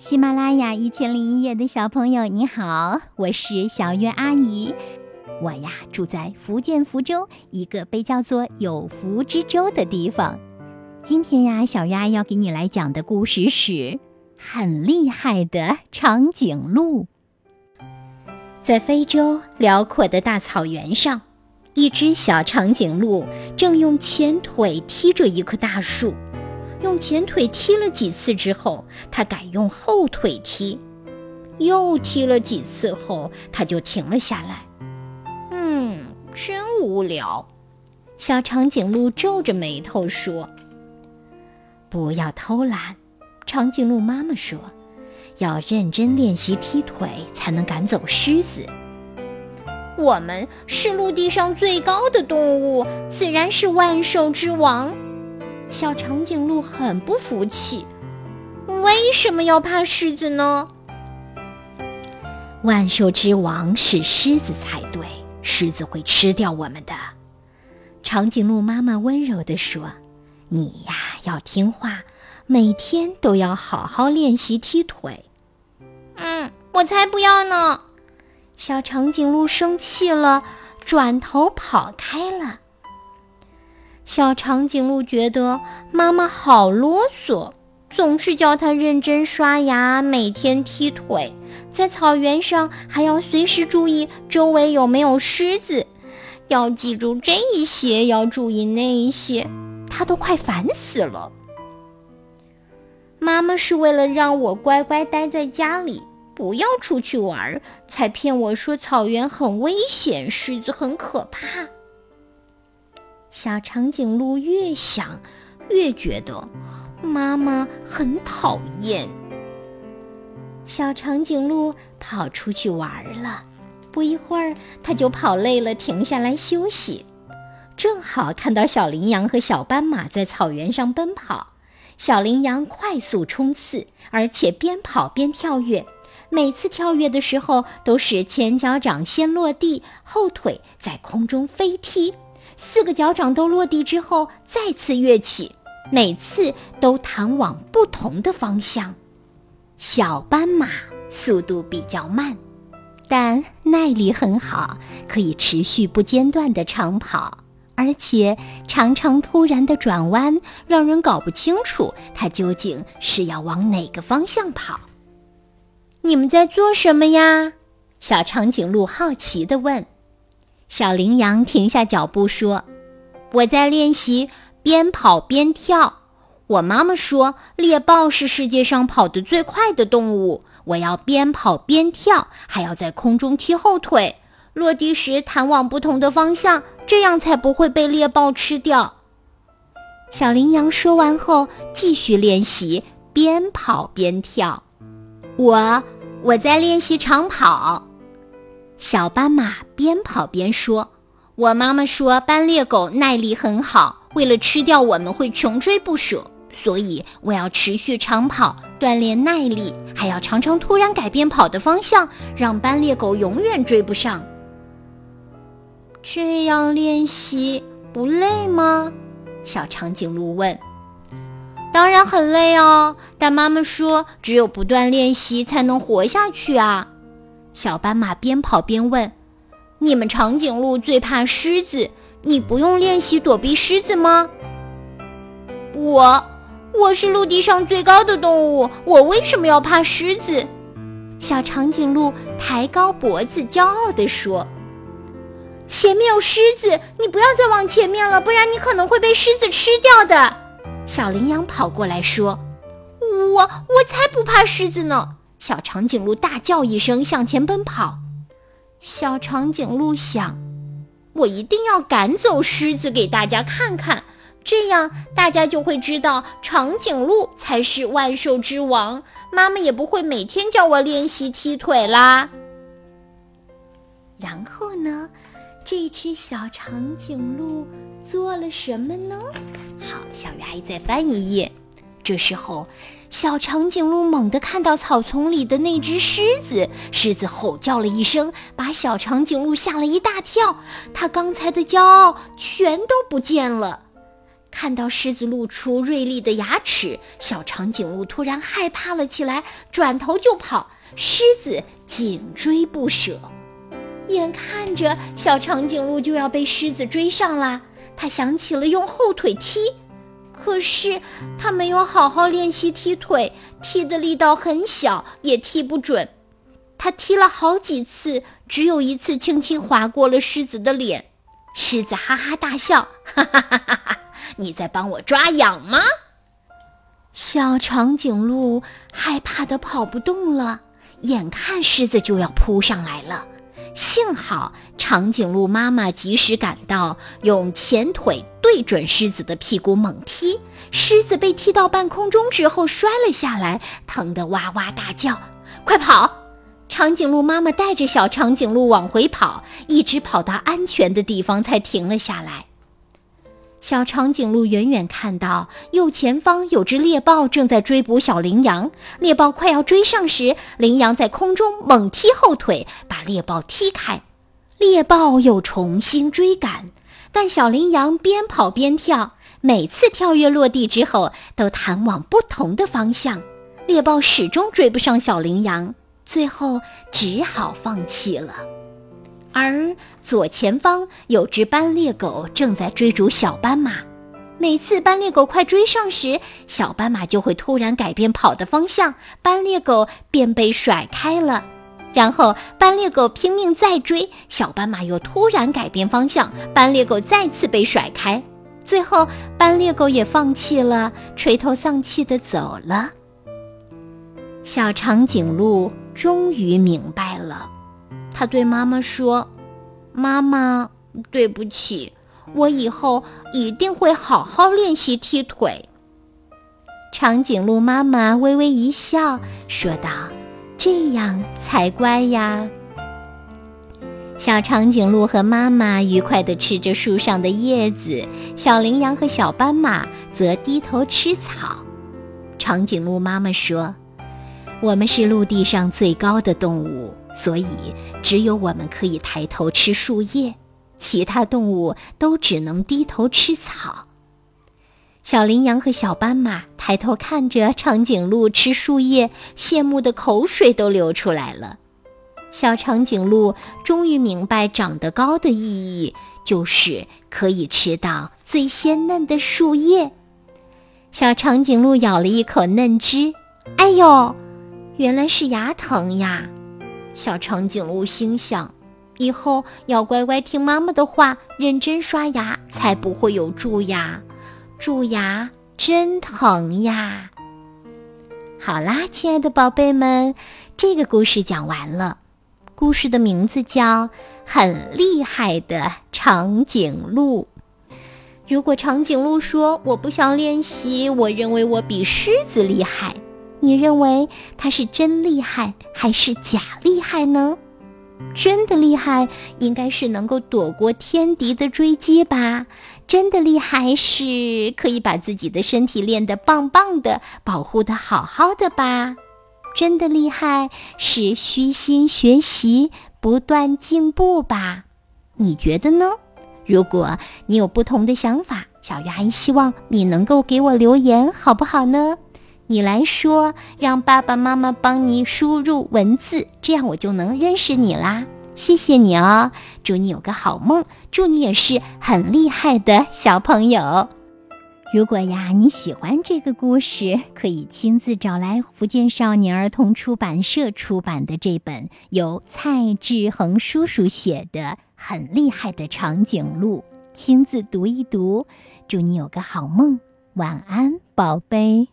喜马拉雅一千零一夜的小朋友，你好，我是小月阿姨。我呀住在福建福州一个被叫做有福之州的地方。今天呀，小月阿姨要给你来讲的故事是很厉害的长颈鹿。在非洲辽阔的大草原上，一只小长颈鹿正用前腿踢着一棵大树。用前腿踢了几次之后，他改用后腿踢。又踢了几次后，他就停了下来。嗯，真无聊。小长颈鹿皱着眉头说：“不要偷懒。”长颈鹿妈妈说：“要认真练习踢腿，才能赶走狮子。”我们是陆地上最高的动物，自然是万兽之王。小长颈鹿很不服气：“为什么要怕狮子呢？”万兽之王是狮子才对，狮子会吃掉我们的。长颈鹿妈妈温柔地说：“你呀，要听话，每天都要好好练习踢腿。”“嗯，我才不要呢！”小长颈鹿生气了，转头跑开了。小长颈鹿觉得妈妈好啰嗦，总是叫它认真刷牙，每天踢腿，在草原上还要随时注意周围有没有狮子，要记住这一些，要注意那一些，它都快烦死了。妈妈是为了让我乖乖待在家里，不要出去玩，才骗我说草原很危险，狮子很可怕。小长颈鹿越想，越觉得妈妈很讨厌。小长颈鹿跑出去玩了，不一会儿，它就跑累了，停下来休息。正好看到小羚羊和小斑马在草原上奔跑。小羚羊快速冲刺，而且边跑边跳跃。每次跳跃的时候，都是前脚掌先落地，后腿在空中飞踢。四个脚掌都落地之后，再次跃起，每次都弹往不同的方向。小斑马速度比较慢，但耐力很好，可以持续不间断的长跑，而且常常突然的转弯，让人搞不清楚它究竟是要往哪个方向跑。你们在做什么呀？小长颈鹿好奇地问。小羚羊停下脚步说：“我在练习边跑边跳。我妈妈说，猎豹是世界上跑得最快的动物。我要边跑边跳，还要在空中踢后腿，落地时弹往不同的方向，这样才不会被猎豹吃掉。”小羚羊说完后，继续练习边跑边跳。我我在练习长跑。小斑马边跑边说：“我妈妈说，斑鬣狗耐力很好，为了吃掉我们会穷追不舍，所以我要持续长跑，锻炼耐力，还要常常突然改变跑的方向，让斑鬣狗永远追不上。这样练习不累吗？”小长颈鹿问。“当然很累哦，但妈妈说，只有不断练习才能活下去啊。”小斑马边跑边问：“你们长颈鹿最怕狮子，你不用练习躲避狮子吗？”“我，我是陆地上最高的动物，我为什么要怕狮子？”小长颈鹿抬高脖子，骄傲地说：“前面有狮子，你不要再往前面了，不然你可能会被狮子吃掉的。”小羚羊跑过来说：“我，我才不怕狮子呢。”小长颈鹿大叫一声，向前奔跑。小长颈鹿想：“我一定要赶走狮子，给大家看看，这样大家就会知道长颈鹿才是万兽之王。妈妈也不会每天叫我练习踢腿啦。”然后呢？这只小长颈鹿做了什么呢？好，小鱼阿姨再翻一页。这时候，小长颈鹿猛地看到草丛里的那只狮子，狮子吼叫了一声，把小长颈鹿吓了一大跳。它刚才的骄傲全都不见了。看到狮子露出锐利的牙齿，小长颈鹿突然害怕了起来，转头就跑。狮子紧追不舍，眼看着小长颈鹿就要被狮子追上了，它想起了用后腿踢，可是他没有好好练习踢腿，踢的力道很小，也踢不准。他踢了好几次，只有一次轻轻划过了狮子的脸。狮子哈哈大笑，哈哈哈哈哈！你在帮我抓痒吗？小长颈鹿害怕的跑不动了。眼看狮子就要扑上来了，幸好长颈鹿妈妈及时赶到，用前腿对准狮子的屁股猛踢，狮子被踢到半空中之后摔了下来，疼得哇哇大叫。快跑！长颈鹿妈妈带着小长颈鹿往回跑，一直跑到安全的地方才停了下来。小长颈鹿远远看到右前方有只猎豹正在追捕小羚羊，猎豹快要追上时，羚羊在空中猛踢后腿，把猎豹踢开。猎豹又重新追赶，但小羚羊边跑边跳，每次跳跃落地之后都弹往不同的方向，猎豹始终追不上小羚羊，最后只好放弃了。而左前方有只斑鬣狗正在追逐小斑马，每次斑鬣狗快追上时，小斑马就会突然改变跑的方向，斑鬣狗便被甩开了。然后斑鬣狗拼命再追，小斑马又突然改变方向，斑鬣狗再次被甩开。最后斑鬣狗也放弃了，垂头丧气地走了。小长颈鹿终于明白了。他对妈妈说：“妈妈，对不起，我以后一定会好好练习踢腿。”长颈鹿妈妈微微一笑，说道：“这样才乖呀。”小长颈鹿和妈妈愉快地吃着树上的叶子，小羚羊和小斑马则低头吃草。长颈鹿妈妈说：“我们是陆地上最高的动物。”所以，只有我们可以抬头吃树叶，其他动物都只能低头吃草。小羚羊和小斑马抬头看着长颈鹿吃树叶，羡慕的口水都流出来了。小长颈鹿终于明白长得高的意义，就是可以吃到最鲜嫩的树叶。小长颈鹿咬了一口嫩枝，哎呦，原来是牙疼呀！小长颈鹿心想：“以后要乖乖听妈妈的话，认真刷牙，才不会有蛀牙。蛀牙真疼呀！”好啦，亲爱的宝贝们，这个故事讲完了。故事的名字叫《很厉害的长颈鹿》。如果长颈鹿说：“我不想练习，我认为我比狮子厉害。”你认为他是真厉害还是假厉害呢？真的厉害应该是能够躲过天敌的追击吧？真的厉害是可以把自己的身体练得棒棒的，保护得好好的吧？真的厉害是虚心学习，不断进步吧？你觉得呢？如果你有不同的想法，小鱼阿姨希望你能够给我留言，好不好呢？你来说，让爸爸妈妈帮你输入文字，这样我就能认识你啦。谢谢你哦，祝你有个好梦，祝你也是很厉害的小朋友。如果呀你喜欢这个故事，可以亲自找来福建少年儿童出版社出版的这本由蔡志恒叔叔写的《很厉害的长颈鹿》，亲自读一读。祝你有个好梦，晚安，宝贝。